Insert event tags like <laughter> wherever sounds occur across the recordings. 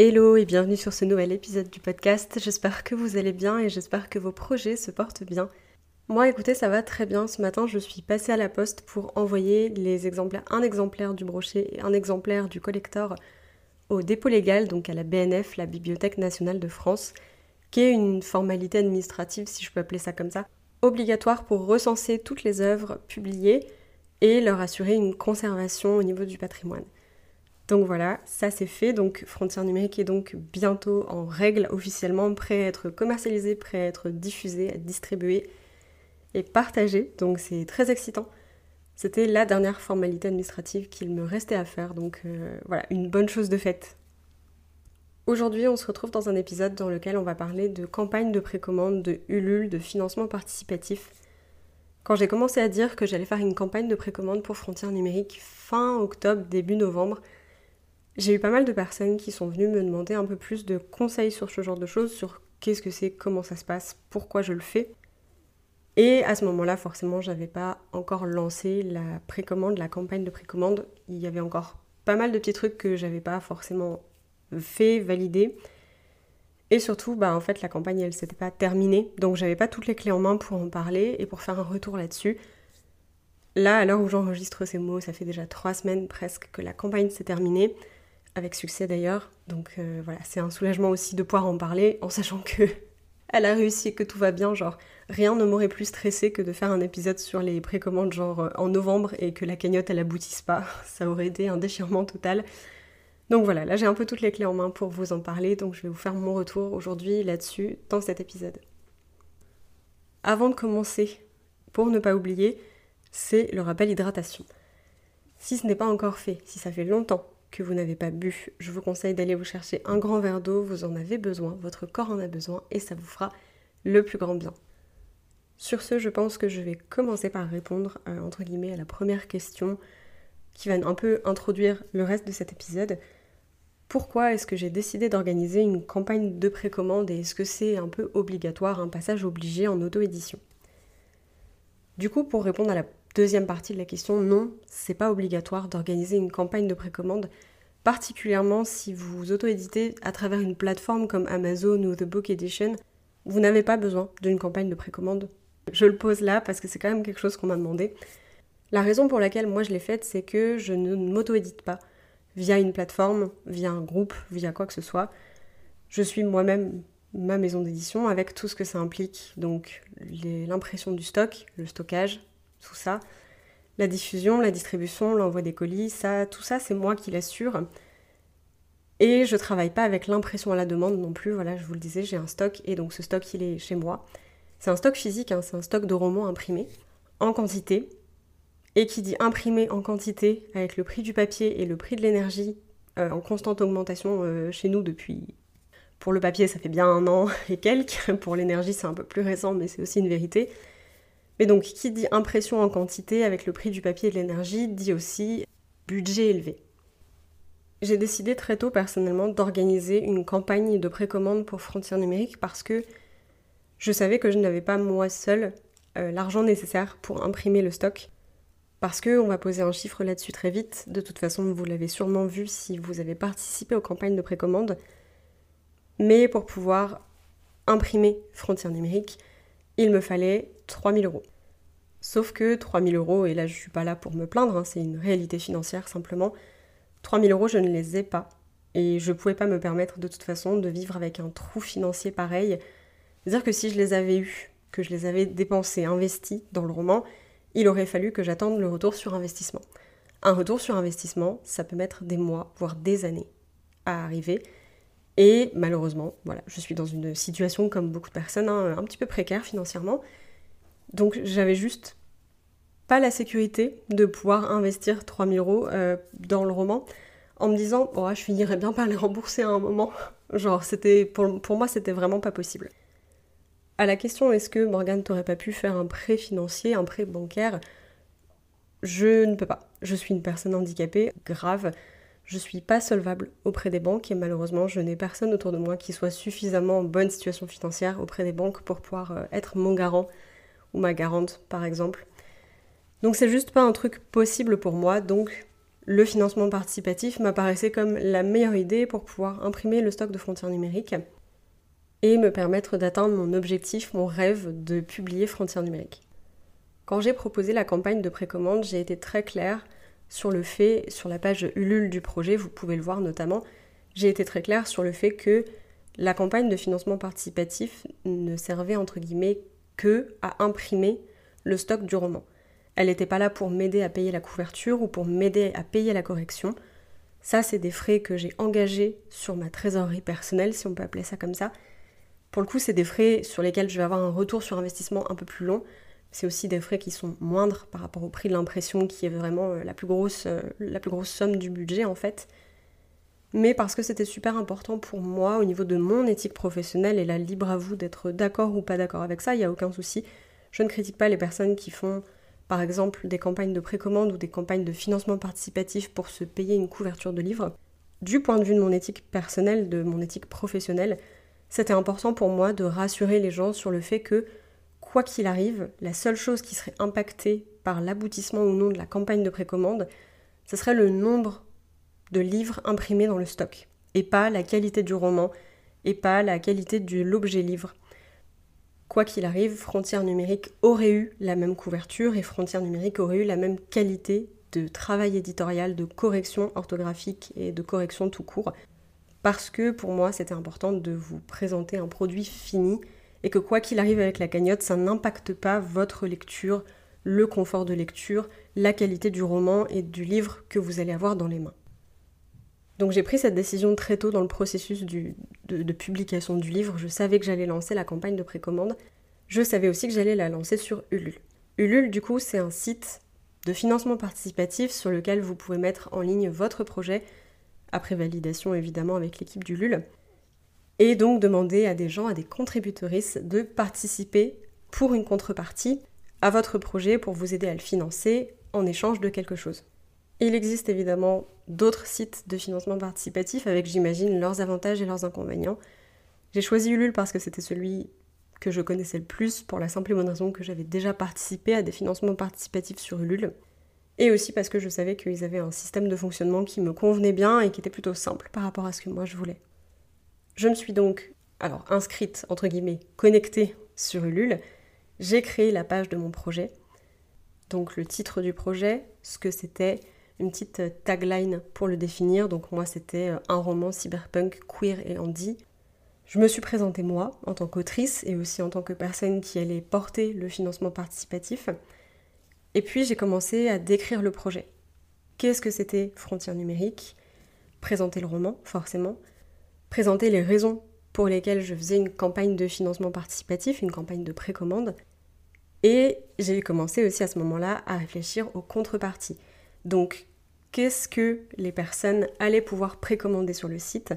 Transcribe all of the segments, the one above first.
Hello et bienvenue sur ce nouvel épisode du podcast. J'espère que vous allez bien et j'espère que vos projets se portent bien. Moi, écoutez, ça va très bien. Ce matin, je suis passée à la poste pour envoyer un exemplaire du brochet et un exemplaire du collector au dépôt légal, donc à la BNF, la Bibliothèque nationale de France, qui est une formalité administrative, si je peux appeler ça comme ça, obligatoire pour recenser toutes les œuvres publiées et leur assurer une conservation au niveau du patrimoine. Donc voilà, ça c'est fait. Donc Frontière numérique est donc bientôt en règle officiellement, prêt à être commercialisé, prêt à être diffusé, à distribué et partagé. Donc c'est très excitant. C'était la dernière formalité administrative qu'il me restait à faire. Donc euh, voilà, une bonne chose de faite. Aujourd'hui, on se retrouve dans un épisode dans lequel on va parler de campagne de précommande, de Ulule, de financement participatif. Quand j'ai commencé à dire que j'allais faire une campagne de précommande pour Frontières numérique fin octobre, début novembre, j'ai eu pas mal de personnes qui sont venues me demander un peu plus de conseils sur ce genre de choses, sur qu'est-ce que c'est, comment ça se passe, pourquoi je le fais. Et à ce moment-là, forcément, j'avais pas encore lancé la précommande, la campagne de précommande. Il y avait encore pas mal de petits trucs que j'avais pas forcément fait, validé. Et surtout, bah en fait, la campagne, elle s'était pas terminée, donc j'avais pas toutes les clés en main pour en parler et pour faire un retour là-dessus. Là, à l'heure où j'enregistre ces mots, ça fait déjà trois semaines presque que la campagne s'est terminée avec succès d'ailleurs. Donc euh, voilà, c'est un soulagement aussi de pouvoir en parler en sachant que <laughs> elle a réussi et que tout va bien. Genre, rien ne m'aurait plus stressé que de faire un épisode sur les précommandes genre euh, en novembre et que la cagnotte elle aboutisse pas. <laughs> Ça aurait été un déchirement total. Donc voilà, là j'ai un peu toutes les clés en main pour vous en parler, donc je vais vous faire mon retour aujourd'hui là-dessus dans cet épisode. Avant de commencer, pour ne pas oublier, c'est le rappel hydratation. Si ce n'est pas encore fait, si ça fait longtemps que vous n'avez pas bu, je vous conseille d'aller vous chercher un grand verre d'eau, vous en avez besoin, votre corps en a besoin et ça vous fera le plus grand bien. Sur ce, je pense que je vais commencer par répondre euh, entre guillemets à la première question qui va un peu introduire le reste de cet épisode. Pourquoi est-ce que j'ai décidé d'organiser une campagne de précommande et est-ce que c'est un peu obligatoire, un passage obligé en auto-édition? Du coup, pour répondre à la Deuxième partie de la question, non, c'est pas obligatoire d'organiser une campagne de précommande, particulièrement si vous auto-éditez à travers une plateforme comme Amazon ou The Book Edition. Vous n'avez pas besoin d'une campagne de précommande. Je le pose là parce que c'est quand même quelque chose qu'on m'a demandé. La raison pour laquelle moi je l'ai faite, c'est que je ne m'auto-édite pas via une plateforme, via un groupe, via quoi que ce soit. Je suis moi-même ma maison d'édition avec tout ce que ça implique, donc l'impression du stock, le stockage, tout ça. La diffusion, la distribution, l'envoi des colis, ça, tout ça, c'est moi qui l'assure. Et je travaille pas avec l'impression à la demande non plus. Voilà, je vous le disais, j'ai un stock et donc ce stock, il est chez moi. C'est un stock physique, hein, c'est un stock de romans imprimés en quantité. Et qui dit imprimé en quantité avec le prix du papier et le prix de l'énergie euh, en constante augmentation euh, chez nous depuis. Pour le papier, ça fait bien un an et quelques. <laughs> Pour l'énergie, c'est un peu plus récent, mais c'est aussi une vérité. Mais donc, qui dit impression en quantité avec le prix du papier et de l'énergie, dit aussi budget élevé. J'ai décidé très tôt personnellement d'organiser une campagne de précommande pour Frontières numériques parce que je savais que je n'avais pas moi seule euh, l'argent nécessaire pour imprimer le stock. Parce que, on va poser un chiffre là-dessus très vite, de toute façon vous l'avez sûrement vu si vous avez participé aux campagnes de précommande, mais pour pouvoir imprimer Frontières numériques, il me fallait 3000 euros. Sauf que 3000 euros, et là je suis pas là pour me plaindre, hein, c'est une réalité financière simplement, 3000 euros je ne les ai pas. Et je pouvais pas me permettre de toute façon de vivre avec un trou financier pareil. C'est-à-dire que si je les avais eus, que je les avais dépensés, investis dans le roman, il aurait fallu que j'attende le retour sur investissement. Un retour sur investissement, ça peut mettre des mois, voire des années à arriver. Et malheureusement, voilà, je suis dans une situation comme beaucoup de personnes, hein, un petit peu précaire financièrement. Donc j'avais juste pas la sécurité de pouvoir investir 3000 euros euh, dans le roman en me disant oh, je finirais bien par les rembourser à un moment. Genre c'était pour, pour moi c'était vraiment pas possible. À la question est-ce que Morgane t'aurait pas pu faire un prêt financier, un prêt bancaire? Je ne peux pas. Je suis une personne handicapée grave. Je suis pas solvable auprès des banques et malheureusement je n'ai personne autour de moi qui soit suffisamment en bonne situation financière auprès des banques pour pouvoir euh, être mon garant ou ma garante par exemple. Donc c'est juste pas un truc possible pour moi, donc le financement participatif m'apparaissait comme la meilleure idée pour pouvoir imprimer le stock de frontières numériques et me permettre d'atteindre mon objectif, mon rêve de publier Frontières numériques. Quand j'ai proposé la campagne de précommande, j'ai été très claire sur le fait, sur la page Ulule du projet, vous pouvez le voir notamment, j'ai été très claire sur le fait que la campagne de financement participatif ne servait entre guillemets que à imprimer le stock du roman. Elle n'était pas là pour m'aider à payer la couverture ou pour m'aider à payer la correction. Ça, c'est des frais que j'ai engagés sur ma trésorerie personnelle, si on peut appeler ça comme ça. Pour le coup, c'est des frais sur lesquels je vais avoir un retour sur investissement un peu plus long. C'est aussi des frais qui sont moindres par rapport au prix de l'impression, qui est vraiment euh, la plus grosse, euh, la plus grosse somme du budget en fait. Mais parce que c'était super important pour moi au niveau de mon éthique professionnelle, et là libre à vous d'être d'accord ou pas d'accord avec ça, il n'y a aucun souci. Je ne critique pas les personnes qui font par exemple des campagnes de précommande ou des campagnes de financement participatif pour se payer une couverture de livre, du point de vue de mon éthique personnelle, de mon éthique professionnelle, c'était important pour moi de rassurer les gens sur le fait que, quoi qu'il arrive, la seule chose qui serait impactée par l'aboutissement ou non de la campagne de précommande, ce serait le nombre de livres imprimés dans le stock, et pas la qualité du roman, et pas la qualité de l'objet livre. Quoi qu'il arrive, Frontières numériques aurait eu la même couverture et Frontières numériques aurait eu la même qualité de travail éditorial, de correction orthographique et de correction tout court. Parce que pour moi, c'était important de vous présenter un produit fini et que quoi qu'il arrive avec la cagnotte, ça n'impacte pas votre lecture, le confort de lecture, la qualité du roman et du livre que vous allez avoir dans les mains. Donc j'ai pris cette décision très tôt dans le processus de, publication du livre. Je savais que j'allais lancer la campagne de précommande. Je savais aussi que j'allais la lancer sur Ulule. Ulule, du coup, c'est un site de financement participatif sur lequel vous pouvez mettre en ligne votre projet, après validation évidemment avec l'équipe d'Ulule, et donc demander à des gens, à des contributrices de participer pour une contrepartie à votre projet pour vous aider à le financer en échange de quelque chose. Il existe évidemment d'autres sites de financement participatif avec, j'imagine, leurs avantages et leurs inconvénients. J'ai choisi Ulule parce que c'était celui que je connaissais le plus pour la simple et bonne raison que j'avais déjà participé à des financements participatifs sur Ulule. Et aussi parce que je savais qu'ils avaient un système de fonctionnement qui me convenait bien et qui était plutôt simple par rapport à ce que moi je voulais. Je me suis donc, alors inscrite, entre guillemets, connectée sur Ulule. J'ai créé la page de mon projet. Donc le titre du projet, ce que c'était, une petite euh, tagline pour le définir. Donc moi c'était euh, un roman cyberpunk queer et handy. Je me suis présentée moi en tant qu'autrice et aussi en tant que personne qui allait porter le financement participatif. Et puis j'ai commencé à décrire le projet. Qu'est-ce que c'était Frontières numériques? Présenter le roman, forcément. Présenter les raisons pour lesquelles je faisais une campagne de financement participatif, une campagne de précommande. Et j'ai commencé aussi à ce moment-là à réfléchir aux contreparties. Donc, qu'est-ce que les personnes allaient pouvoir précommander sur le site,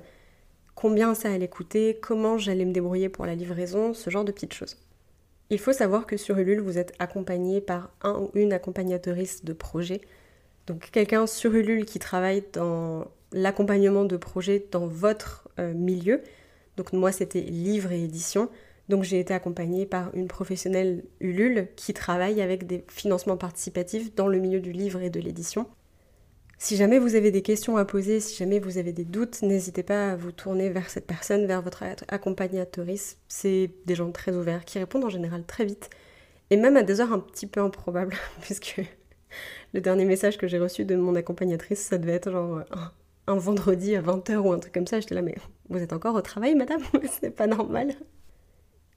combien ça allait coûter, comment j'allais me débrouiller pour la livraison, ce genre de petites choses. Il faut savoir que sur Ulule, vous êtes accompagné par un ou une accompagnatrice de projet. Donc quelqu'un sur Ulule qui travaille dans l'accompagnement de projet dans votre euh, milieu. Donc moi, c'était livre et édition. Donc j'ai été accompagnée par une professionnelle Ulule qui travaille avec des financements participatifs dans le milieu du livre et de l'édition. Si jamais vous avez des questions à poser, si jamais vous avez des doutes, n'hésitez pas à vous tourner vers cette personne, vers votre accompagnatrice. C'est des gens très ouverts qui répondent en général très vite et même à des heures un petit peu improbables, <laughs> puisque le dernier message que j'ai reçu de mon accompagnatrice, ça devait être genre un, vendredi à 20h ou un truc comme ça. J'étais là, mais vous êtes encore au travail, madame? <laughs> C'est pas normal.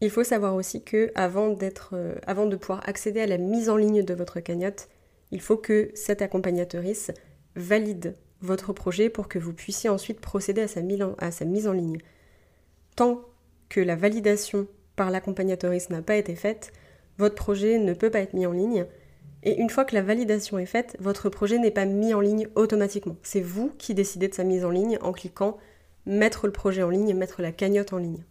Il faut savoir aussi que avant, euh, avant de pouvoir accéder à la mise en ligne de votre cagnotte, il faut que cette accompagnatrice valide votre projet pour que vous puissiez ensuite procéder à sa, mise en ligne. Tant que la validation par l'accompagnatrice n'a pas été faite, votre projet ne peut pas être mis en ligne. Et une fois que la validation est faite, votre projet n'est pas mis en ligne automatiquement. C'est vous qui décidez de sa mise en ligne en cliquant mettre le projet en ligne et mettre la cagnotte en ligne.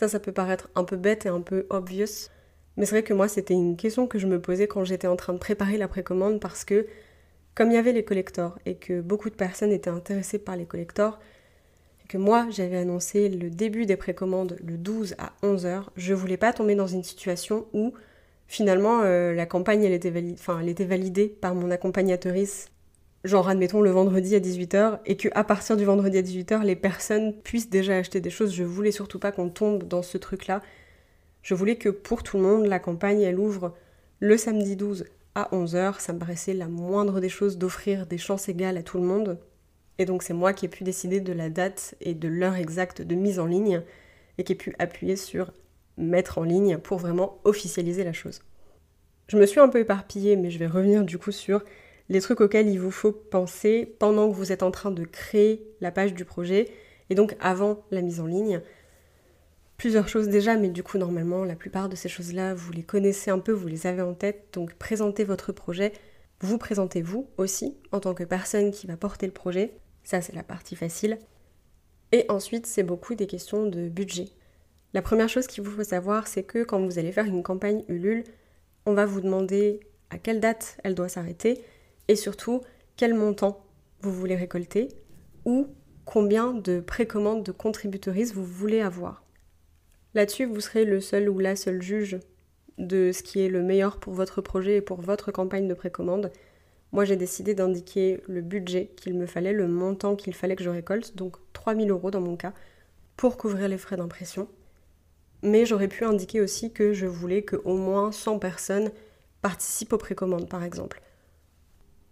Ça, ça peut paraître un peu bête et un peu obvious, mais c'est vrai que moi, c'était une question que je me posais quand j'étais en train de préparer la précommande parce que, comme il y avait les collectors et que beaucoup de personnes étaient intéressées par les collectors, et que moi, j'avais annoncé le début des précommandes le 12 à 11h, je voulais pas tomber dans une situation où finalement euh, la campagne elle était, validée par mon accompagnatrice genre admettons le vendredi à 18h, et que à partir du vendredi à 18h, les personnes puissent déjà acheter des choses. Je voulais surtout pas qu'on tombe dans ce truc-là. Je voulais que pour tout le monde, la campagne, elle ouvre le samedi 12 à 11h. Ça me paraissait la moindre des choses d'offrir des chances égales à tout le monde. Et donc c'est moi qui ai pu décider de la date et de l'heure exacte de mise en ligne, et qui ai pu appuyer sur mettre en ligne pour vraiment officialiser la chose. Je me suis un peu éparpillée, mais je vais revenir du coup sur les trucs auxquels il vous faut penser pendant que vous êtes en train de créer la page du projet et donc avant la mise en ligne. Plusieurs choses déjà, mais du coup normalement la plupart de ces choses-là, vous les connaissez un peu, vous les avez en tête, donc présentez votre projet, vous présentez vous aussi en tant que personne qui va porter le projet, ça c'est la partie facile. Et ensuite c'est beaucoup des questions de budget. La première chose qu'il vous faut savoir, c'est que quand vous allez faire une campagne Ulule, on va vous demander à quelle date elle doit s'arrêter et surtout quel montant vous voulez récolter ou combien de précommandes de contributrices vous voulez avoir. Là-dessus, vous serez le seul ou la seule juge de ce qui est le meilleur pour votre projet et pour votre campagne de précommande. Moi, j'ai décidé d'indiquer le budget qu'il me fallait, le montant qu'il fallait que je récolte, donc 3000 euros dans mon cas, pour couvrir les frais d'impression. Mais j'aurais pu indiquer aussi que je voulais que au moins 100 personnes participent aux précommandes, par exemple.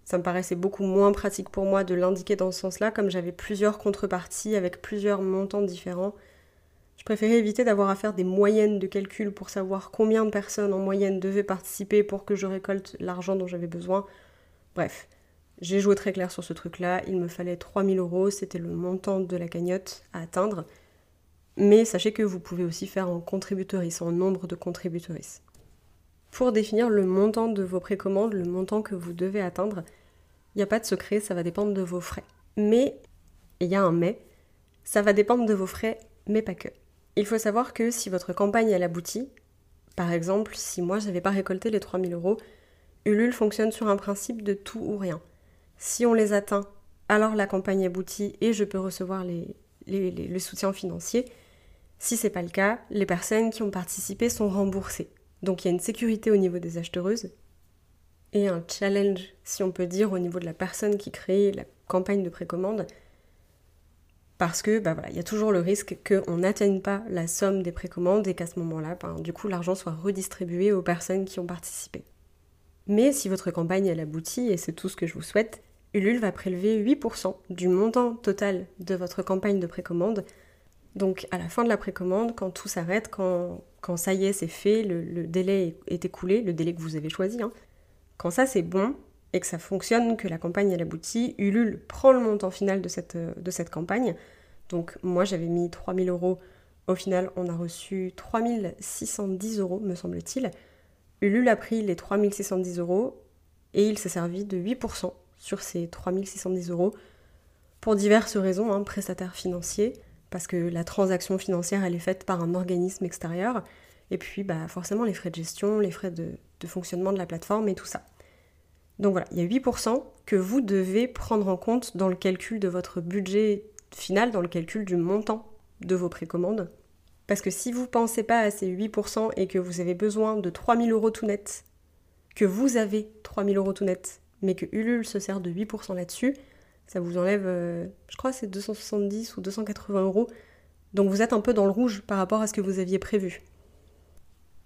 Ça me paraissait beaucoup moins pratique pour moi de l'indiquer dans ce sens-là, comme j'avais plusieurs contreparties avec plusieurs montants différents. Je préférais éviter d'avoir à faire des moyennes de calcul pour savoir combien de personnes en moyenne devaient participer pour que je récolte l'argent dont j'avais besoin. Bref, j'ai joué très clair sur ce truc-là. Il me fallait 3000 euros, c'était le montant de la cagnotte à atteindre. Mais sachez que vous pouvez aussi faire en contributrice, en nombre de contributrices. Pour définir le montant de vos précommandes, le montant que vous devez atteindre, il n'y a pas de secret, ça va dépendre de vos frais. Mais, il y a un mais, ça va dépendre de vos frais, mais pas que. Il faut savoir que si votre campagne elle aboutit, par exemple, si moi je n'avais pas récolté les 3000 euros, Ulule fonctionne sur un principe de tout ou rien. Si on les atteint, alors la campagne aboutit et je peux recevoir le soutien financier. Si c'est pas le cas, les personnes qui ont participé sont remboursées. Donc il y a une sécurité au niveau des acheteuses et un challenge, si on peut dire, au niveau de la personne qui crée la campagne de précommande. Parce que bah voilà, il y a toujours le risque qu'on n'atteigne pas la somme des précommandes et qu'à ce moment-là, ben, du coup, l'argent soit redistribué aux personnes qui ont participé. Mais si votre campagne elle aboutit, et c'est tout ce que je vous souhaite, Ulule va prélever 8% du montant total de votre campagne de précommande donc à la fin de la précommande, quand tout s'arrête, quand, quand, ça y est, c'est fait, le, délai est écoulé, le délai que vous avez choisi, hein. quand ça c'est bon et que ça fonctionne, que la campagne elle aboutit, Ulule prend le montant final de cette, de cette campagne. Donc moi j'avais mis 3000 euros, au final on a reçu 3610 euros me semble-t-il. Ulule a pris les 3610 euros et il s'est servi de 8% sur ces 3610 euros pour diverses raisons, hein, prestataire financier, parce que la transaction financière, elle est faite par un organisme extérieur, et puis bah, forcément les frais de gestion, les frais de, fonctionnement de la plateforme et tout ça. Donc voilà, il y a 8% que vous devez prendre en compte dans le calcul de votre budget final, dans le calcul du montant de vos précommandes. Parce que si vous ne pensez pas à ces 8% et que vous avez besoin de 3000 euros tout net, que vous avez 3000 euros tout net, mais que Ulule se sert de 8% là-dessus, ça vous enlève, euh, je crois, c'est 270 ou 280 euros. Donc vous êtes un peu dans le rouge par rapport à ce que vous aviez prévu.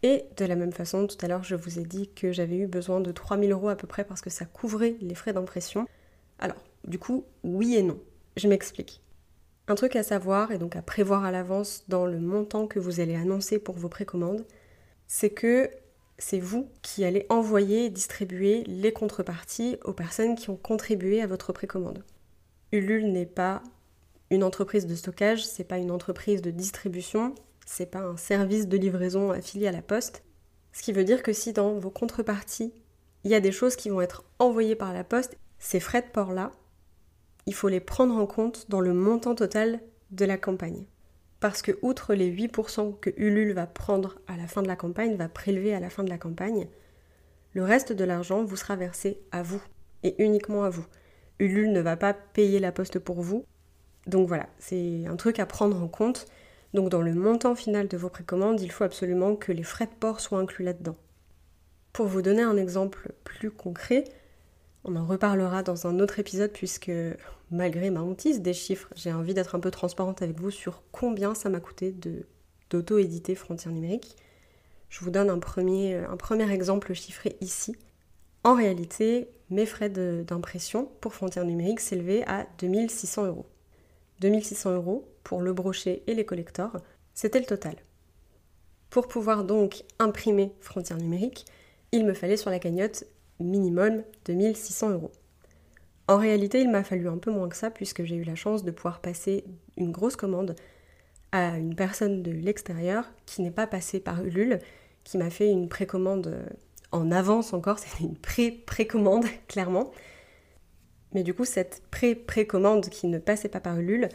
Et de la même façon, tout à l'heure, je vous ai dit que j'avais eu besoin de 3000 euros à peu près parce que ça couvrait les frais d'impression. Alors, du coup, oui et non. Je m'explique. Un truc à savoir et donc à prévoir à l'avance dans le montant que vous allez annoncer pour vos précommandes, c'est que c'est vous qui allez envoyer et distribuer les contreparties aux personnes qui ont contribué à votre précommande. Ulule n'est pas une entreprise de stockage, c'est pas une entreprise de distribution, c'est pas un service de livraison affilié à la poste. Ce qui veut dire que si dans vos contreparties, il y a des choses qui vont être envoyées par la poste, ces frais de port-là, il faut les prendre en compte dans le montant total de la campagne. Parce que outre les 8% que Ulule va prendre à la fin de la campagne, va prélever à la fin de la campagne, le reste de l'argent vous sera versé à vous et uniquement à vous. Ulule ne va pas payer la poste pour vous. Donc voilà, c'est un truc à prendre en compte. Donc dans le montant final de vos précommandes, il faut absolument que les frais de port soient inclus là-dedans. Pour vous donner un exemple plus concret, on en reparlera dans un autre épisode puisque malgré ma hantise des chiffres, j'ai envie d'être un peu transparente avec vous sur combien ça m'a coûté d'auto-éditer Frontières numériques. Je vous donne un premier, exemple chiffré ici. En réalité, mes frais d'impression pour Frontières numériques s'élevaient à 2600 euros. 2600 euros pour le brochet et les collecteurs, c'était le total. Pour pouvoir donc imprimer Frontières numériques, il me fallait sur la cagnotte minimum 2600 euros. En réalité, il m'a fallu un peu moins que ça puisque j'ai eu la chance de pouvoir passer une grosse commande à une personne de l'extérieur qui n'est pas passée par Ulule, qui m'a fait une précommande en avance encore, <laughs> c'était une pré-précommande <laughs> clairement. Mais du coup, cette pré-précommande qui ne passait pas par Ulule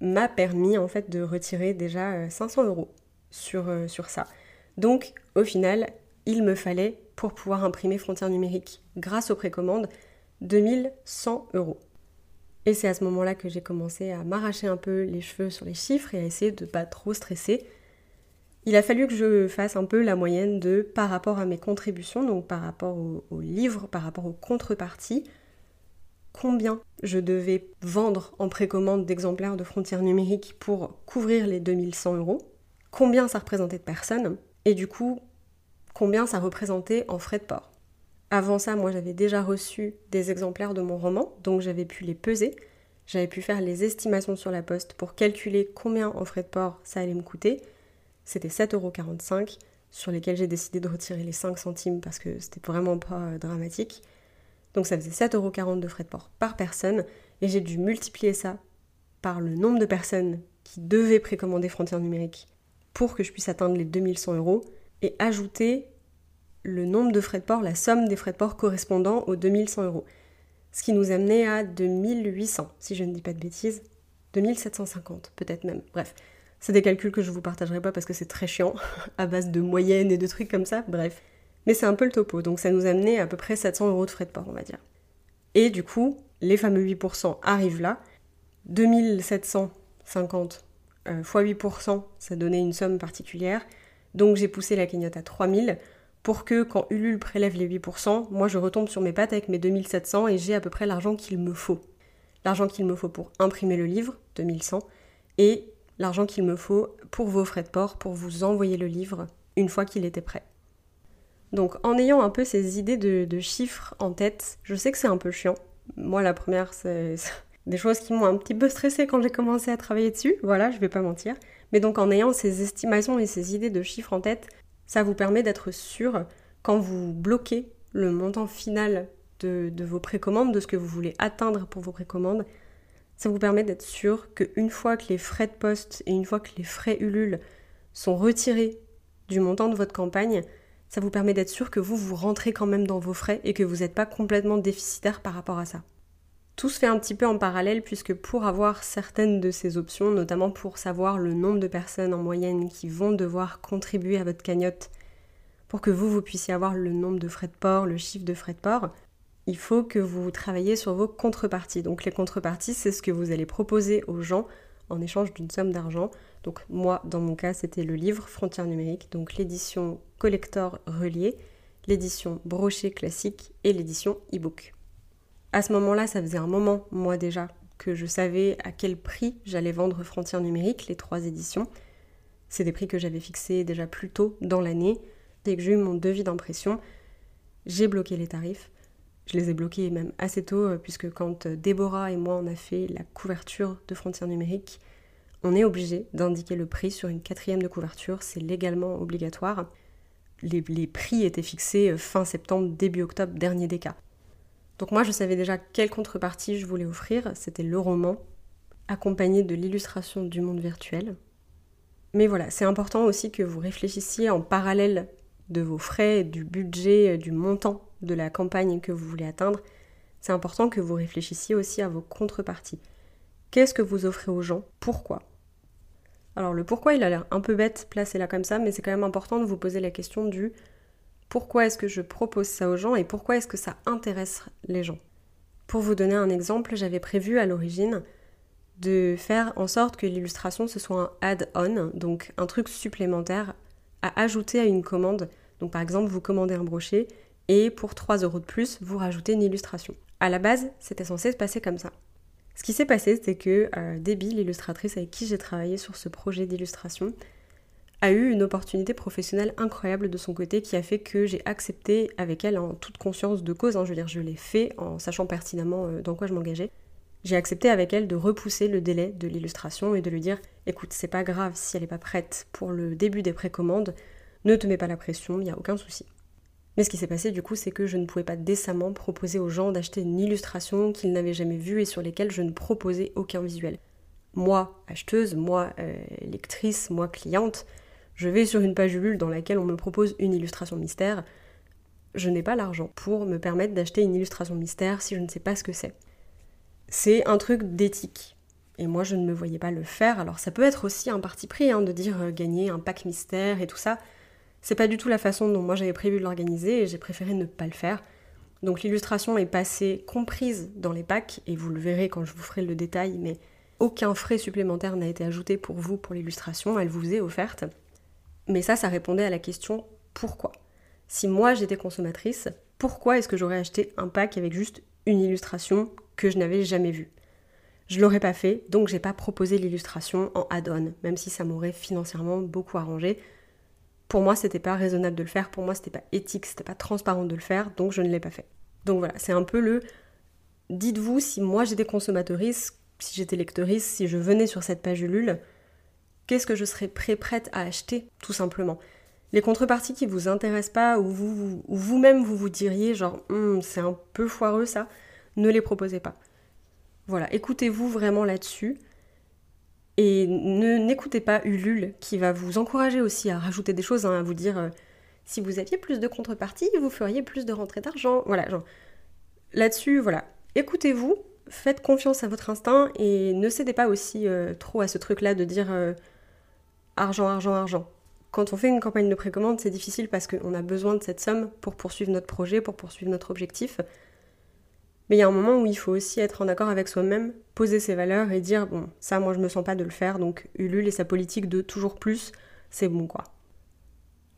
m'a permis en fait de retirer déjà 500 euh, euros sur, euh, sur ça. Donc au final, il me fallait pour pouvoir imprimer Frontières numériques grâce aux précommandes 2100 euros. Et c'est à ce moment-là que j'ai commencé à m'arracher un peu les cheveux sur les chiffres et à essayer de pas trop stresser. Il a fallu que je fasse un peu la moyenne de par rapport à mes contributions, donc par rapport aux livres, par rapport aux contreparties, combien je devais vendre en précommande d'exemplaires de frontières numériques pour couvrir les 2100 euros, combien ça représentait de personnes, et du coup, combien ça représentait en frais de port. Avant ça, moi j'avais déjà reçu des exemplaires de mon roman, donc j'avais pu les peser, j'avais pu faire les estimations sur la poste pour calculer combien en frais de port ça allait me coûter. C'était 7,45€ sur lesquels j'ai décidé de retirer les 5 centimes parce que c'était vraiment pas euh, dramatique. Donc ça faisait 7,40€ de frais de port par personne et j'ai dû multiplier ça par le nombre de personnes qui devaient précommander Frontières numériques pour que je puisse atteindre les 2100 euros et ajouter le nombre de frais de port, la somme des frais de port correspondant aux 2100 euros. Ce qui nous amenait à 2800, si je ne dis pas de bêtises. 2750, peut-être même. Bref, c'est des calculs que je vous partagerai pas parce que c'est très chiant, <laughs> à base de moyennes et de trucs comme ça, bref. Mais c'est un peu le topo, donc ça nous amenait à peu près 700 euros de frais de port, on va dire. Et du coup, les fameux 8% arrivent là. 2750 euh, x 8%, ça donnait une somme particulière. Donc j'ai poussé la cagnotte à 3000 pour que quand Ulule prélève les 8%, moi je retombe sur mes pattes avec mes 2700 et j'ai à peu près l'argent qu'il me faut. L'argent qu'il me faut pour imprimer le livre, 2100, et l'argent qu'il me faut pour vos frais de port, pour vous envoyer le livre une fois qu'il était prêt. Donc en ayant un peu ces idées de, chiffres en tête, je sais que c'est un peu chiant. Moi la première, c'est des choses qui m'ont un petit peu stressé quand j'ai commencé à travailler dessus, voilà, je vais pas mentir. Mais donc en ayant ces estimations et ces idées de chiffres en tête, ça vous permet d'être sûr quand vous bloquez le montant final de, vos précommandes, de ce que vous voulez atteindre pour vos précommandes. Ça vous permet d'être sûr qu'une fois que les frais de poste et une fois que les frais Ulule sont retirés du montant de votre campagne, ça vous permet d'être sûr que vous, vous rentrez quand même dans vos frais et que vous n'êtes pas complètement déficitaire par rapport à ça. Tout se fait un petit peu en parallèle puisque pour avoir certaines de ces options, notamment pour savoir le nombre de personnes en moyenne qui vont devoir contribuer à votre cagnotte pour que vous, vous puissiez avoir le nombre de frais de port, le chiffre de frais de port, il faut que vous travaillez sur vos contreparties. Donc les contreparties, c'est ce que vous allez proposer aux gens en échange d'une somme d'argent. Donc moi, dans mon cas, c'était le livre Frontières numériques, donc l'édition collector relié, l'édition brochet classique et l'édition e-book. À ce moment-là, ça faisait un moment, moi déjà, que je savais à quel prix j'allais vendre Frontières numériques, les trois éditions. C'est des prix que j'avais fixés déjà plus tôt dans l'année. Dès que j'ai eu mon devis d'impression, j'ai bloqué les tarifs. Je les ai bloqués même assez tôt, euh, puisque quand euh, Déborah et moi on a fait la couverture de Frontières numériques, on est obligé d'indiquer le prix sur une quatrième de couverture, c'est légalement obligatoire. Les, prix étaient fixés euh, fin septembre, début octobre, dernier des cas. Donc moi je savais déjà quelle contrepartie je voulais offrir, c'était le roman, accompagné de l'illustration du monde virtuel. Mais voilà, c'est important aussi que vous réfléchissiez en parallèle de vos frais, du budget, du montant de la campagne que vous voulez atteindre. C'est important que vous réfléchissiez aussi à vos contreparties. Qu'est-ce que vous offrez aux gens? Pourquoi? Alors le pourquoi il a l'air un peu bête placé là comme ça, mais c'est quand même important de vous poser la question du pourquoi est-ce que je propose ça aux gens et pourquoi est-ce que ça intéresse les gens? Pour vous donner un exemple, j'avais prévu à l'origine de faire en sorte que l'illustration ce soit un add-on, donc un truc supplémentaire à ajouter à une commande. Donc par exemple, vous commandez un brochet et pour 3 euros de plus, vous rajoutez une illustration. À la base, c'était censé se passer comme ça. Ce qui s'est passé, c'est que euh, Debbie, l'illustratrice avec qui j'ai travaillé sur ce projet d'illustration, a eu une opportunité professionnelle incroyable de son côté qui a fait que j'ai accepté avec elle en toute conscience de cause, hein, je veux dire je l'ai fait en sachant pertinemment euh, dans quoi je m'engageais, j'ai accepté avec elle de repousser le délai de l'illustration et de lui dire écoute c'est pas grave si elle n'est pas prête pour le début des précommandes, ne te mets pas la pression, il n'y a aucun souci. Mais ce qui s'est passé du coup, c'est que je ne pouvais pas décemment proposer aux gens d'acheter une illustration qu'ils n'avaient jamais vue et sur lesquelles je ne proposais aucun visuel. Moi, acheteuse, moi, euh, lectrice, moi, cliente, je vais sur une page Ulule dans laquelle on me propose une illustration mystère. Je n'ai pas l'argent pour me permettre d'acheter une illustration mystère si je ne sais pas ce que c'est. C'est un truc d'éthique. Et moi, je ne me voyais pas le faire. Alors, ça peut être aussi un parti pris hein, de dire euh, gagner un pack mystère et tout ça. C'est pas du tout la façon dont moi j'avais prévu de l'organiser et j'ai préféré ne pas le faire. Donc l'illustration est passée comprise dans les packs et vous le verrez quand je vous ferai le détail, mais aucun frais supplémentaire n'a été ajouté pour vous pour l'illustration, elle vous est offerte. Mais ça, ça répondait à la question pourquoi? Si moi j'étais consommatrice, pourquoi est-ce que j'aurais acheté un pack avec juste une illustration que je n'avais jamais vue? Je l'aurais pas fait, donc j'ai pas proposé l'illustration en add-on, même si ça m'aurait financièrement beaucoup arrangé. Pour moi, c'était pas raisonnable de le faire, pour moi, c'était pas éthique, c'était pas transparent de le faire, donc je ne l'ai pas fait. Donc voilà, c'est un peu le dites-vous si moi j'étais consommatrice, si j'étais lectrice, si je venais sur cette page Ulule, qu'est-ce que je serais prêt, prête à acheter, tout simplement? Les contreparties qui vous intéressent pas, ou vous, vous-même vous vous diriez genre hum, c'est un peu foireux ça, ne les proposez pas. Voilà, écoutez-vous vraiment là-dessus. Et n'écoutez pas Ulule qui va vous encourager aussi à rajouter des choses, hein, à vous dire euh, si vous aviez plus de contreparties, vous feriez plus de rentrées d'argent. Voilà, genre là-dessus, voilà. Écoutez-vous, faites confiance à votre instinct et ne cédez pas aussi euh, trop à ce truc-là de dire euh, argent, argent, argent. Quand on fait une campagne de précommande, c'est difficile parce qu'on a besoin de cette somme pour poursuivre notre projet, pour poursuivre notre objectif. Mais il y a un moment où il faut aussi être en accord avec soi-même, poser ses valeurs et dire bon, ça moi je me sens pas de le faire, donc Ulule et sa politique de toujours plus, c'est bon quoi.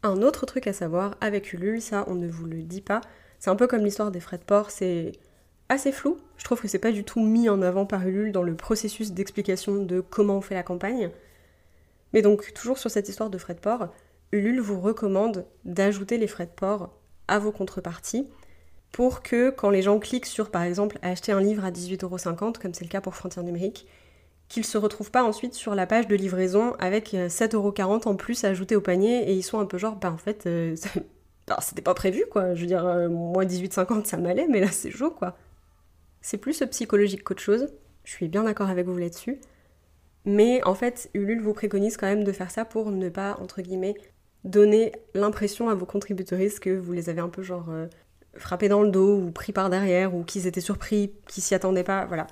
Un autre truc à savoir avec Ulule, ça on ne vous le dit pas, c'est un peu comme l'histoire des frais de port, c'est assez flou. Je trouve que c'est pas du tout mis en avant par Ulule dans le processus d'explication de comment on fait la campagne. Mais donc, toujours sur cette histoire de frais de port, Ulule vous recommande d'ajouter les frais de port à vos contreparties pour que quand les gens cliquent sur par exemple acheter un livre à 18,50€, comme c'est le cas pour Frontières numériques, qu'ils se retrouvent pas ensuite sur la page de livraison avec 7,40€ en plus à ajouter au panier et ils sont un peu genre bah en fait euh, <laughs> bah, c'était pas prévu quoi, je veux dire euh, moi 18,50 ça m'allait mais là c'est chaud quoi. C'est plus psychologique qu'autre chose, je suis bien d'accord avec vous là-dessus. Mais en fait, Ulule vous préconise quand même de faire ça pour ne pas, entre guillemets, donner l'impression à vos contributeuristes que vous les avez un peu genre euh, frappés dans le dos ou pris par derrière ou qu'ils étaient surpris, qu'ils s'y attendaient pas. Voilà.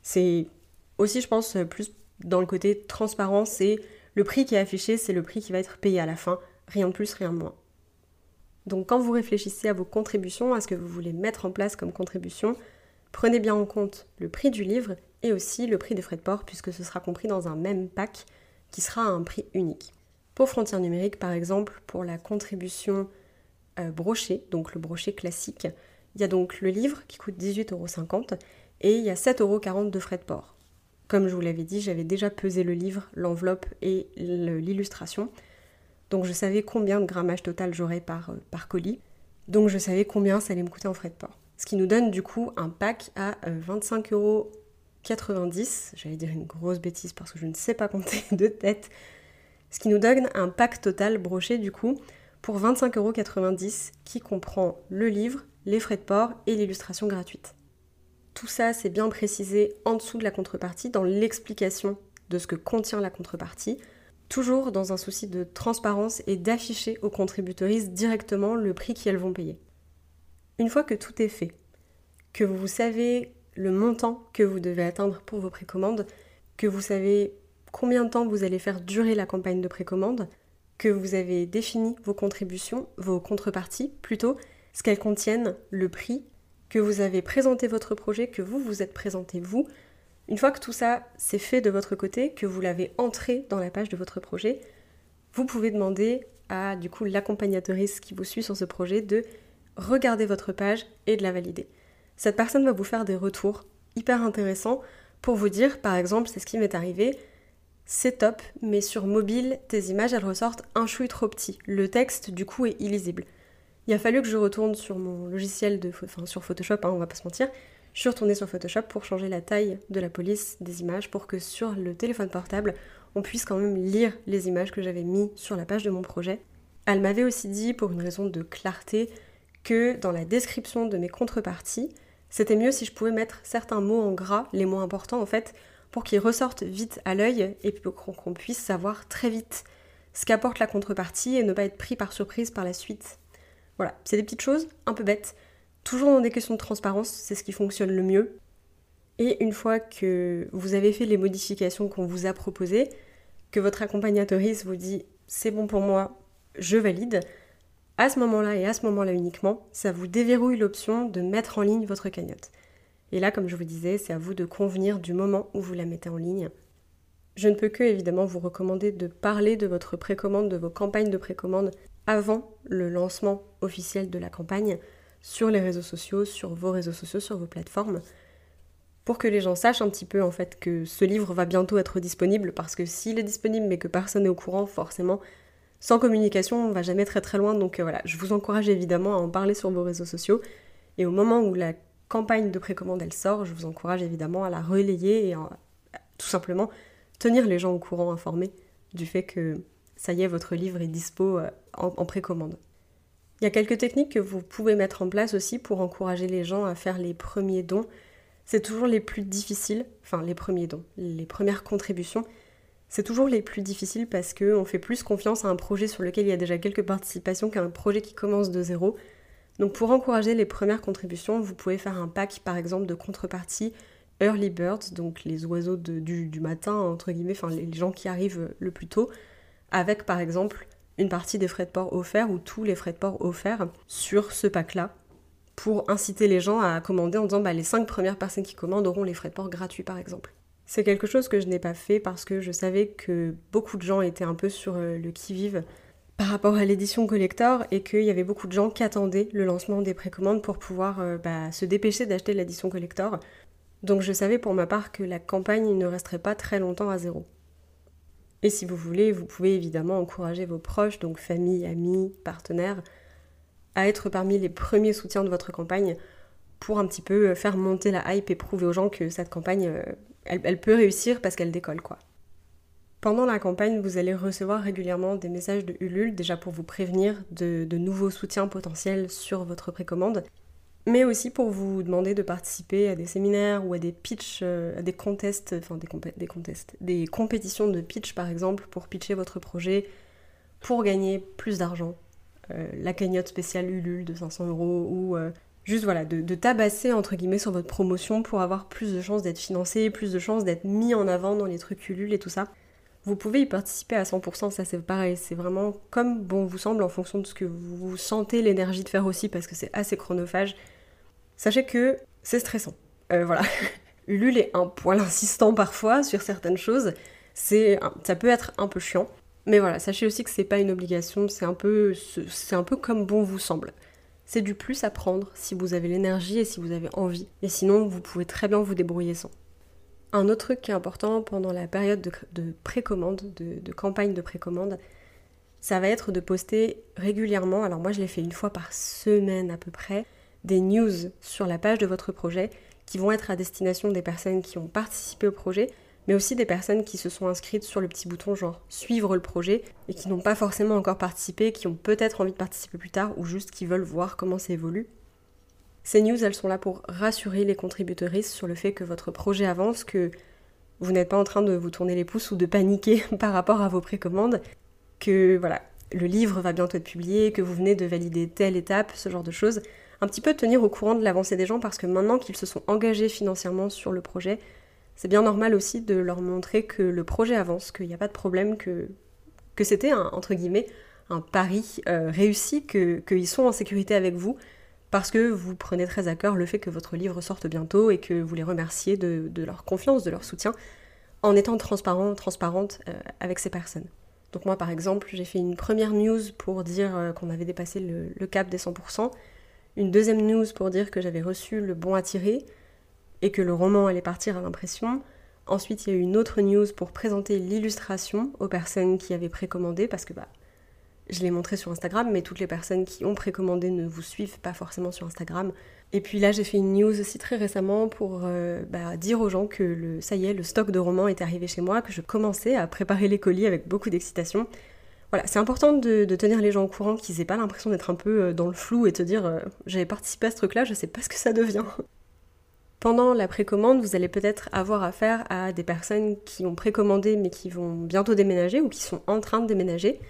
C'est aussi, je pense, plus dans le côté transparent, c'est le prix qui est affiché, c'est le prix qui va être payé à la fin. Rien de plus, rien de moins. Donc quand vous réfléchissez à vos contributions, à ce que vous voulez mettre en place comme contribution, prenez bien en compte le prix du livre et aussi le prix des frais de port puisque ce sera compris dans un même pack qui sera à un prix unique. Pour Frontières numériques, par exemple, pour la contribution euh, donc le brochet classique, il y a donc le livre qui coûte 18,50€ et il y a 7,40€ de frais de port. Comme je vous l'avais dit, j'avais déjà pesé le livre, l'enveloppe et l'illustration. Donc je savais combien de grammage total j'aurais par, euh, par colis. Donc je savais combien ça allait me coûter en frais de port. Ce qui nous donne du coup un pack à 25 euh, euros 90, j'allais dire une grosse bêtise parce que je ne sais pas compter <laughs> de tête, ce qui nous donne un pack total broché du coup pour 25,90€ qui comprend le livre, les frais de port et l'illustration gratuite. Tout ça, c'est bien précisé en dessous de la contrepartie, dans l'explication de ce que contient la contrepartie, toujours dans un souci de transparence et d'afficher aux contributeuristes directement le prix qu'elles vont payer. Une fois que tout est fait, que vous savez le montant que vous devez atteindre pour vos précommandes, que vous savez combien de temps vous allez faire durer la campagne de précommande, que vous avez défini vos contributions, vos contreparties plutôt, ce qu'elles contiennent, le prix, que vous avez présenté votre projet, que vous vous êtes présenté vous. Une fois que tout ça c'est fait de votre côté, que vous l'avez entré dans la page de votre projet, vous pouvez demander à du coup l'accompagnatrice qui vous suit sur ce projet de regarder votre page et de la valider. Cette personne va vous faire des retours hyper intéressants pour vous dire, par exemple, c'est ce qui m'est arrivé, c'est top, mais sur mobile, tes images, elles ressortent un chouille trop petit. Le texte, du coup, est illisible. Il a fallu que je retourne sur mon logiciel de, enfin, sur Photoshop, hein, on va pas se mentir. Je suis retournée sur Photoshop pour changer la taille de la police des images pour que sur le téléphone portable, on puisse quand même lire les images que j'avais mis sur la page de mon projet. Elle m'avait aussi dit, pour une raison de clarté, que dans la description de mes contreparties, c'était mieux si je pouvais mettre certains mots en gras, les mots importants en fait, pour qu'ils ressortent vite à l'œil et qu'on puisse savoir très vite ce qu'apporte la contrepartie et ne pas être pris par surprise par la suite. Voilà, c'est des petites choses un peu bêtes. Toujours dans des questions de transparence, c'est ce qui fonctionne le mieux. Et une fois que vous avez fait les modifications qu'on vous a proposées, que votre accompagnatrice vous dit c'est bon pour moi, je valide, à ce moment-là et à ce moment-là uniquement, ça vous déverrouille l'option de mettre en ligne votre cagnotte. Et là, comme je vous disais, c'est à vous de convenir du moment où vous la mettez en ligne. Je ne peux que évidemment vous recommander de parler de votre précommande, de vos campagnes de précommande avant le lancement officiel de la campagne sur les réseaux sociaux, sur vos réseaux sociaux, sur vos plateformes, pour que les gens sachent un petit peu en fait que ce livre va bientôt être disponible, parce que s'il est disponible mais que personne n'est au courant, forcément sans communication, on va jamais très très loin. Donc euh, voilà, je vous encourage évidemment à en parler sur vos réseaux sociaux. Et au moment où la campagne de précommande elle sort, je vous encourage évidemment à la relayer et tout simplement tenir les gens au courant, informés du fait que ça y est, votre livre est dispo euh, en précommande. Il y a quelques techniques que vous pouvez mettre en place aussi pour encourager les gens à faire les premiers dons. C'est toujours les plus difficiles, enfin les premiers dons, les premières contributions. C'est toujours les plus difficiles parce qu'on fait plus confiance à un projet sur lequel il y a déjà quelques participations qu'à un projet qui commence de zéro. Donc pour encourager les premières contributions, vous pouvez faire un pack par exemple de contrepartie early birds, donc les oiseaux du, matin, entre guillemets, enfin les gens qui arrivent le plus tôt, avec par exemple une partie des frais de port offerts ou tous les frais de port offerts sur ce pack-là pour inciter les gens à commander en disant bah, les 5 premières personnes qui commandent auront les frais de port gratuits par exemple. C'est quelque chose que je n'ai pas fait parce que je savais que beaucoup de gens étaient un peu sur euh, le qui-vive par rapport à l'édition collector et qu'il y avait beaucoup de gens qui attendaient le lancement des précommandes pour pouvoir euh, bah, se dépêcher d'acheter l'édition collector. Donc je savais pour ma part que la campagne ne resterait pas très longtemps à zéro. Et si vous voulez, vous pouvez évidemment encourager vos proches, donc famille, amis, partenaires, à être parmi les premiers soutiens de votre campagne pour un petit peu euh, faire monter la hype et prouver aux gens que cette campagne, elle, peut réussir parce qu'elle décolle quoi. Pendant la campagne, vous allez recevoir régulièrement des messages de Ulule, déjà pour vous prévenir de, nouveaux soutiens potentiels sur votre précommande, mais aussi pour vous demander de participer à des séminaires ou à des pitchs, euh, à des contests, enfin des, des contests, des compétitions de pitch par exemple, pour pitcher votre projet, pour gagner plus d'argent. Euh, la cagnotte spéciale Ulule de 500 euros ou euh, juste voilà, de, tabasser entre guillemets sur votre promotion pour avoir plus de chances d'être financé, plus de chances d'être mis en avant dans les trucs Ulule et tout ça. Vous pouvez y participer à 100%, ça c'est pareil, c'est vraiment comme bon vous semble en fonction de ce que vous sentez l'énergie de faire aussi parce que c'est assez chronophage. Sachez que c'est stressant. Euh, voilà. <laughs> Ulule est un poil insistant parfois sur certaines choses. C'est, ça peut être un peu chiant. Mais voilà, sachez aussi que c'est pas une obligation, c'est un peu, c'est un peu comme bon vous semble. C'est du plus à prendre si vous avez l'énergie et si vous avez envie. Et sinon, vous pouvez très bien vous débrouiller sans. Un autre truc qui est important pendant la période de, précommande, de, campagne de précommande, ça va être de poster régulièrement, alors moi je l'ai fait une fois par semaine à peu près, des news sur la page de votre projet qui vont être à destination des personnes qui ont participé au projet, mais aussi des personnes qui se sont inscrites sur le petit bouton genre suivre le projet et qui n'ont pas forcément encore participé, qui ont peut-être envie de participer plus tard ou juste qui veulent voir comment ça évolue. Ces news, elles sont là pour rassurer les contributrices sur le fait que votre projet avance, que vous n'êtes pas en train de vous tourner les pouces ou de paniquer <laughs> par rapport à vos précommandes, que voilà, le livre va bientôt être publié, que vous venez de valider telle étape, ce genre de choses. Un petit peu tenir au courant de l'avancée des gens parce que maintenant qu'ils se sont engagés financièrement sur le projet, c'est bien normal aussi de leur montrer que le projet avance, qu'il n'y a pas de problème, que, c'était un, entre pari euh, réussi, qu'ils sont en sécurité avec vous, parce que vous prenez très à cœur le fait que votre livre sorte bientôt et que vous les remerciez de, leur confiance, de leur soutien, en étant transparent, transparente euh, avec ces personnes. Donc moi par exemple, j'ai fait une première news pour dire euh, qu'on avait dépassé le, le, cap des 100%, une deuxième news pour dire que j'avais reçu le bon à tirer et que le roman allait partir à l'impression. Ensuite, il y a eu une autre news pour présenter l'illustration aux personnes qui avaient précommandé parce que bah, je l'ai montré sur Instagram, mais toutes les personnes qui ont précommandé ne vous suivent pas forcément sur Instagram. Et puis là, j'ai fait une news aussi très récemment pour euh, bah, dire aux gens que le, ça y est, le stock de romans est arrivé chez moi, que je commençais à préparer les colis avec beaucoup d'excitation. Voilà, c'est important de, tenir les gens au courant, qu'ils aient pas l'impression d'être un peu euh, dans le flou et de dire euh, j'avais participé à ce truc-là, je sais pas ce que ça devient. Pendant la précommande, vous allez peut-être avoir affaire à des personnes qui ont précommandé mais qui vont bientôt déménager ou qui sont en train de déménager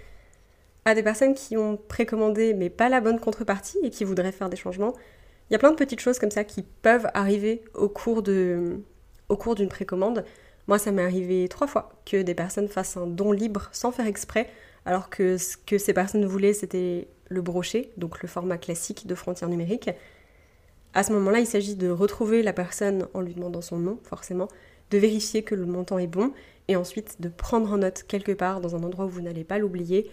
à des personnes qui ont précommandé mais pas la bonne contrepartie et qui voudraient faire des changements. Il y a plein de petites choses comme ça qui peuvent arriver au cours de au cours d'une précommande. Moi, ça m'est arrivé trois fois que des personnes fassent un don libre sans faire exprès, alors que ce que ces personnes voulaient, c'était le brochet, donc le format classique de frontières numériques. À ce moment-là, il s'agit de retrouver la personne en lui demandant son nom, forcément, de vérifier que le montant est bon, et ensuite de prendre en note quelque part, dans un endroit où vous n'allez pas l'oublier,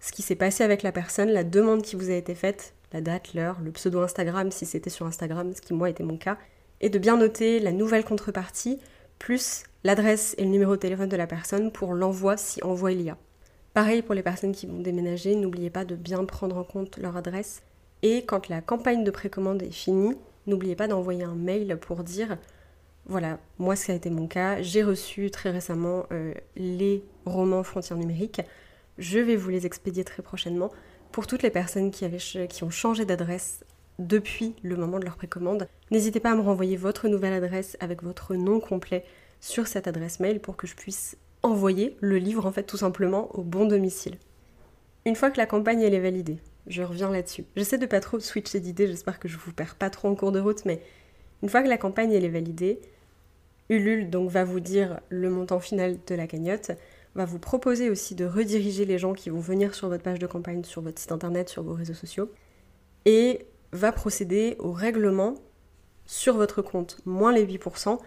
ce qui s'est passé avec la personne, la demande qui vous a été faite, la date, l'heure, le pseudo Instagram si c'était sur Instagram, ce qui moi était mon cas, et de bien noter la nouvelle contrepartie, plus l'adresse et le numéro de téléphone de la personne pour l'envoi si envoi il y a. Pareil pour les personnes qui vont déménager, n'oubliez pas de bien prendre en compte leur adresse. Et quand la campagne de précommande est finie, n'oubliez pas d'envoyer un mail pour dire voilà, moi ça a été mon cas, j'ai reçu très récemment euh, les romans frontières numériques, je vais vous les expédier très prochainement pour toutes les personnes qui, ont changé d'adresse depuis le moment de leur précommande. N'hésitez pas à me renvoyer votre nouvelle adresse avec votre nom complet sur cette adresse mail pour que je puisse envoyer le livre en fait tout simplement au bon domicile. Une fois que la campagne est validée, je reviens là-dessus. J'essaie de pas trop switcher d'idées, j'espère que je vous perds pas trop en cours de route, mais une fois que la campagne est validée, Ulule donc va vous dire le montant final de la cagnotte, va vous proposer aussi de rediriger les gens qui vont venir sur votre page de campagne, sur votre site internet, sur vos réseaux sociaux, et va procéder au règlement sur votre compte, moins les 8%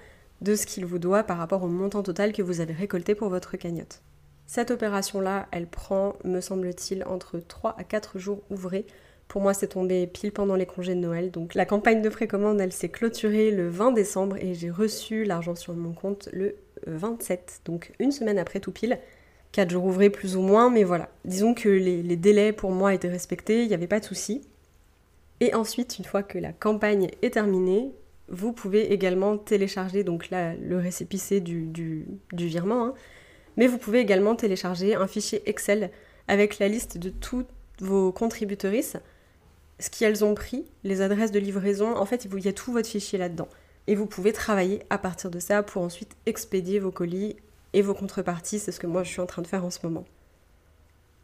de ce qu'il vous doit par rapport au montant total que vous avez récolté pour votre cagnotte. Cette opération-là, elle prend, me semble-t-il, entre 3 à 4 jours ouvrés. Pour moi, c'est tombé pile pendant les congés de Noël. Donc la campagne de précommande, elle s'est clôturée le 20 décembre et j'ai reçu l'argent sur mon compte le 27, donc une semaine après tout pile. 4 jours ouvrés plus ou moins, mais voilà. Disons que les, délais pour moi étaient respectés, il n'y avait pas de souci. Et ensuite, une fois que la campagne est terminée, vous pouvez également télécharger donc là le récépissé du, du, virement, hein. Mais vous pouvez également télécharger un fichier Excel avec la liste de toutes vos contributrices, ce qu'elles ont pris, les adresses de livraison, en fait il y a tout votre fichier là-dedans et vous pouvez travailler à partir de ça pour ensuite expédier vos colis et vos contreparties, c'est ce que moi je suis en train de faire en ce moment.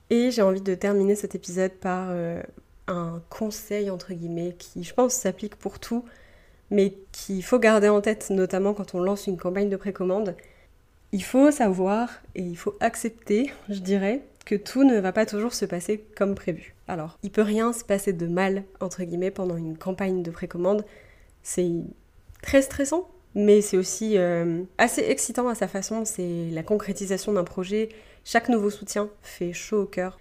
Et j'ai envie de terminer cet épisode par euh, un conseil entre guillemets qui je pense s'applique pour tout, mais qu'il faut garder en tête notamment quand on lance une campagne de précommande. Il faut savoir et il faut accepter, je dirais, que tout ne va pas toujours se passer comme prévu. Alors, il peut rien se passer de mal, entre guillemets, pendant une campagne de précommande. C'est très stressant, mais c'est aussi euh, assez excitant à sa façon. C'est la concrétisation d'un projet. Chaque nouveau soutien fait chaud au cœur.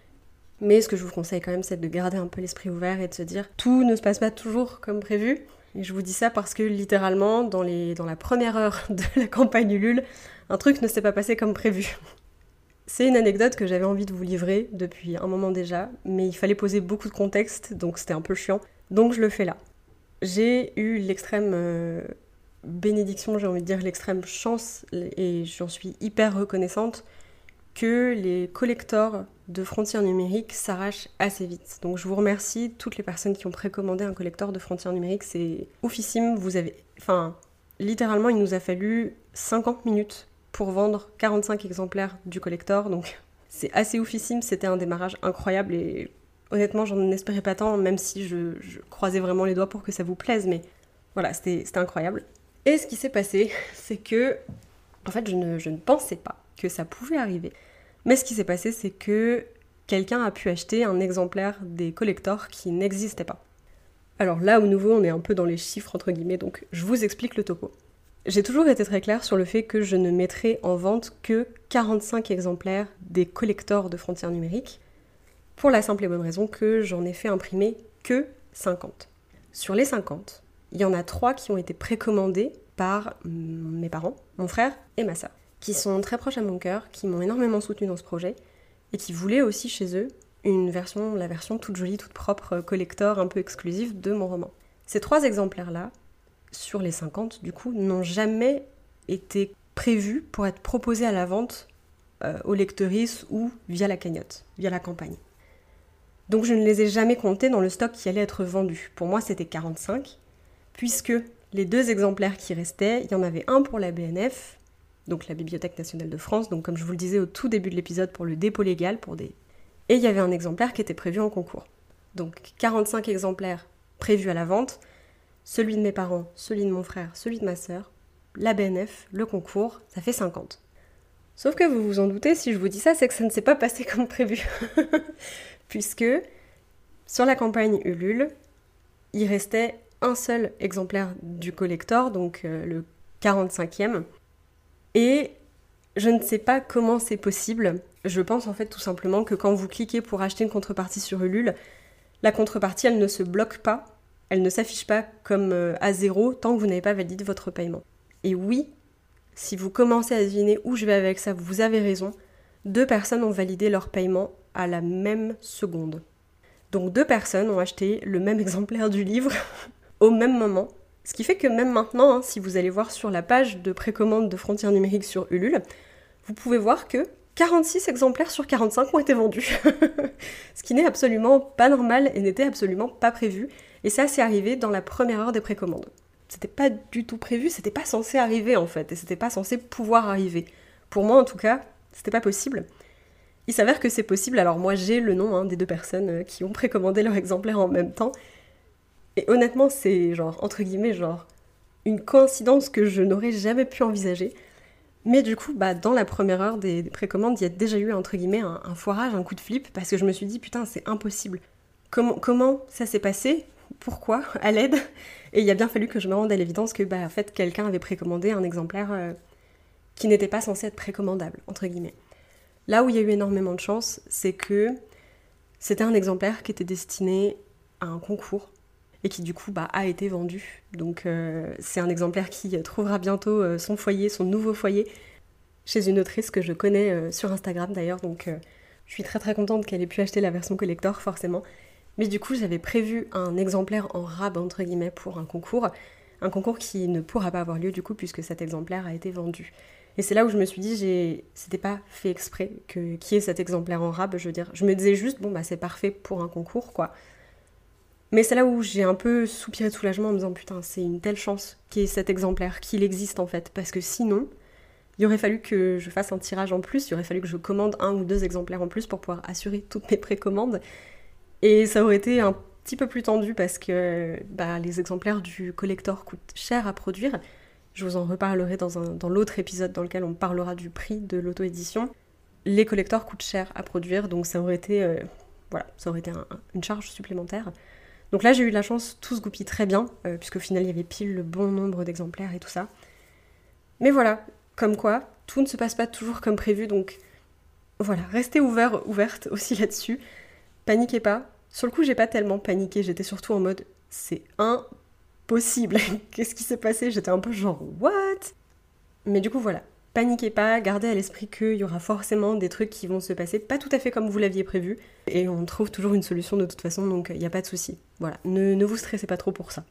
Mais ce que je vous conseille quand même, c'est de garder un peu l'esprit ouvert et de se dire tout ne se passe pas toujours comme prévu. Je vous dis ça parce que littéralement, dans la première heure <laughs> de la campagne Ulule, un truc ne s'est pas passé comme prévu. C'est une anecdote que j'avais envie de vous livrer depuis un moment déjà, mais il fallait poser beaucoup de contexte, donc c'était un peu chiant. Donc je le fais là j'ai eu l'extrême euh, bénédiction, j'ai envie de dire l'extrême chance, et j'en suis hyper reconnaissante, que les collecteurs de frontières numériques s'arrachent assez vite. Donc je vous remercie, toutes les personnes qui ont précommandé un collecteur de frontières numériques, c'est oufissime. Vous avez. Enfin, littéralement, il nous a fallu 50 minutes pour vendre 45 exemplaires du collector, donc c'est assez oufissime, c'était un démarrage incroyable et honnêtement, j'en espérais pas tant, même si je, croisais vraiment les doigts pour que ça vous plaise, mais voilà, c'était incroyable. Et ce qui s'est passé, <laughs> c'est que, en fait, je ne, je ne pensais pas ça pouvait arriver. Mais ce qui s'est passé, c'est que quelqu'un a pu acheter un exemplaire des collectors qui n'existait pas. Alors là, au nouveau, on est un peu dans les chiffres entre guillemets, donc je vous explique le topo. J'ai toujours été très claire sur le fait que je ne mettrai en vente que 45 exemplaires des collectors de frontières numériques, pour la simple et bonne raison que j'en ai fait imprimer que 50. Sur les 50, il y en a 3 qui ont été précommandés par mes parents, mon frère et ma sœur, qui sont très proches à mon cœur, qui m'ont énormément soutenu dans ce projet, et qui voulaient aussi chez eux une version, la version toute jolie, toute propre, collector, un peu exclusive de mon roman. Ces trois exemplaires-là, sur les 50 du coup, n'ont jamais été prévus pour être proposés à la vente euh, aux ou via la cagnotte, via la campagne. Donc je ne les ai jamais comptés dans le stock qui allait être vendu. Pour moi, c'était 45, puisque les deux exemplaires qui restaient, il y en avait un pour la BNF, donc la Bibliothèque nationale de France, donc comme je vous le disais au tout début de l'épisode, pour le dépôt légal, pour des... Et il y avait un exemplaire qui était prévu en concours. Donc 45 exemplaires prévus à la vente, celui de mes parents, celui de mon frère, celui de ma sœur, la BNF, le concours, ça fait 50. Sauf que vous vous en doutez, si je vous dis ça, c'est que ça ne s'est pas passé comme prévu. <laughs> Puisque sur la campagne Ulule, il restait un seul exemplaire du collector, donc euh, le 45e. Et je ne sais pas comment c'est possible. Je pense en fait tout simplement que quand vous cliquez pour acheter une contrepartie sur Ulule, la contrepartie elle ne se bloque pas, elle ne s'affiche pas comme euh, à zéro tant que vous n'avez pas validé votre paiement. Et oui, si vous commencez à deviner où je vais avec ça, vous avez raison. Deux personnes ont validé leur paiement à la même seconde. Donc deux personnes ont acheté le même <laughs> exemplaire du livre au même moment. Ce qui fait que même maintenant, hein, si vous allez voir sur la page de précommande de Frontières numériques sur Ulule, vous pouvez voir que 46 exemplaires sur 45 ont été vendus. <laughs> Ce qui n'est absolument pas normal et n'était absolument pas prévu. Et ça, c'est arrivé dans la première heure des précommandes c'était pas du tout prévu, c'était pas censé arriver en fait, et c'était pas censé pouvoir arriver. Pour moi en tout cas, c'était pas possible. Il s'avère que c'est possible, alors moi j'ai le nom hein, des deux personnes euh, qui ont précommandé leur exemplaire en même temps, et honnêtement c'est genre, entre guillemets, genre, une coïncidence que je n'aurais jamais pu envisager. Mais du coup, bah, dans la première heure des, précommandes, il y a déjà eu, entre guillemets, un, foirage, un coup de flip, parce que je me suis dit, putain, c'est impossible. Comment, comment ça s'est passé? Pourquoi? À l'aide? Et il a bien fallu que je me rende à l'évidence que bah, en fait, quelqu'un avait précommandé un exemplaire euh, qui n'était pas censé être précommandable, entre guillemets. Là où il y a eu énormément de chance, c'est que c'était un exemplaire qui était destiné à un concours et qui du coup bah, a été vendu. Donc euh, c'est un exemplaire qui trouvera bientôt euh, son foyer, son nouveau foyer, chez une autrice que je connais sur Instagram d'ailleurs. Donc je suis très très contente qu'elle ait pu acheter la version collector forcément. Mais du coup, j'avais prévu un exemplaire en rab, entre guillemets, pour un concours. Un concours qui ne pourra pas avoir lieu, du coup, puisque cet exemplaire a été vendu. Et c'est là où je me suis dit, c'était pas fait exprès que qui ait cet exemplaire en rab, je veux dire. Je me disais juste, bon, bah, c'est parfait pour un concours, quoi. Mais c'est là où j'ai un peu soupiré de soulagement en me disant, putain, c'est une telle chance qu'il y ait cet exemplaire, qu'il existe en fait. Parce que sinon, il aurait fallu que je fasse un tirage en plus, il aurait fallu que je commande un ou deux exemplaires en plus pour pouvoir assurer toutes mes précommandes. Et ça aurait été un petit peu plus tendu parce que bah, les exemplaires du collector coûtent cher à produire. Je vous en reparlerai dans, dans l'autre épisode dans lequel on parlera du prix de l'auto-édition. Les collectors coûtent cher à produire, donc ça aurait été, euh, voilà, ça aurait été une charge supplémentaire. Donc là, j'ai eu de la chance, tout se goupille très bien, euh, puisqu'au final, il y avait pile le bon nombre d'exemplaires et tout ça. Mais voilà, comme quoi, tout ne se passe pas toujours comme prévu, donc voilà, restez ouvert, ouverte <laughs> aussi là-dessus. Paniquez pas. Sur le coup, j'ai pas tellement paniqué, j'étais surtout en mode c'est impossible. <laughs> Qu'est-ce qui s'est passé? J'étais un peu genre what? Mais du coup, voilà. Paniquez pas, gardez à l'esprit qu'il y aura forcément des trucs qui vont se passer pas tout à fait comme vous l'aviez prévu. Et on trouve toujours une solution de toute façon, donc il n'y a pas de souci. Voilà, ne, ne vous stressez pas trop pour ça.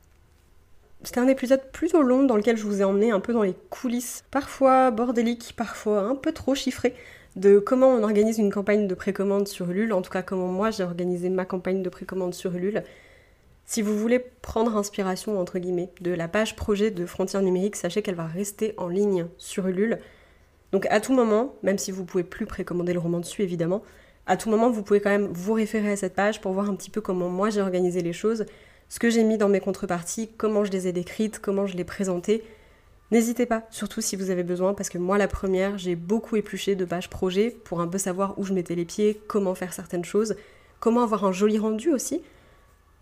C'était un épisode plutôt long dans lequel je vous ai emmené un peu dans les coulisses, parfois bordéliques, parfois un peu trop chiffrées, de comment on organise une campagne de précommande sur Ulule, en tout cas comment moi j'ai organisé ma campagne de précommande sur Ulule. Si vous voulez prendre inspiration, entre guillemets, de la page projet de Frontières numériques, sachez qu'elle va rester en ligne sur Ulule. Donc à tout moment, même si vous pouvez plus précommander le roman dessus évidemment, à tout moment vous pouvez quand même vous référer à cette page pour voir un petit peu comment moi j'ai organisé les choses, ce que j'ai mis dans mes contreparties, comment je les ai décrites, comment je les présentées, N'hésitez pas, surtout si vous avez besoin, parce que moi la première, j'ai beaucoup épluché de pages projet pour un peu savoir où je mettais les pieds, comment faire certaines choses, comment avoir un joli rendu aussi.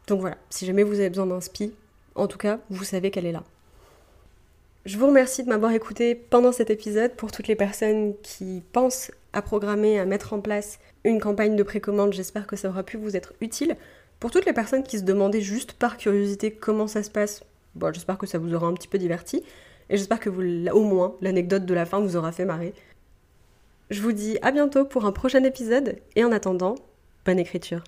Donc voilà, si jamais vous avez besoin d'un spi, en tout cas, vous savez qu'elle est là. Je vous remercie de m'avoir écouté pendant cet épisode pour toutes les personnes qui pensent à programmer, à mettre en place une campagne de précommande. J'espère que ça aura pu vous être utile. Pour toutes les personnes qui se demandaient juste par curiosité comment ça se passe, bon, j'espère que ça vous aura un petit peu diverti. Et j'espère que au moins, l'anecdote de la fin vous aura fait marrer. Je vous dis à bientôt pour un prochain épisode et en attendant, bonne écriture.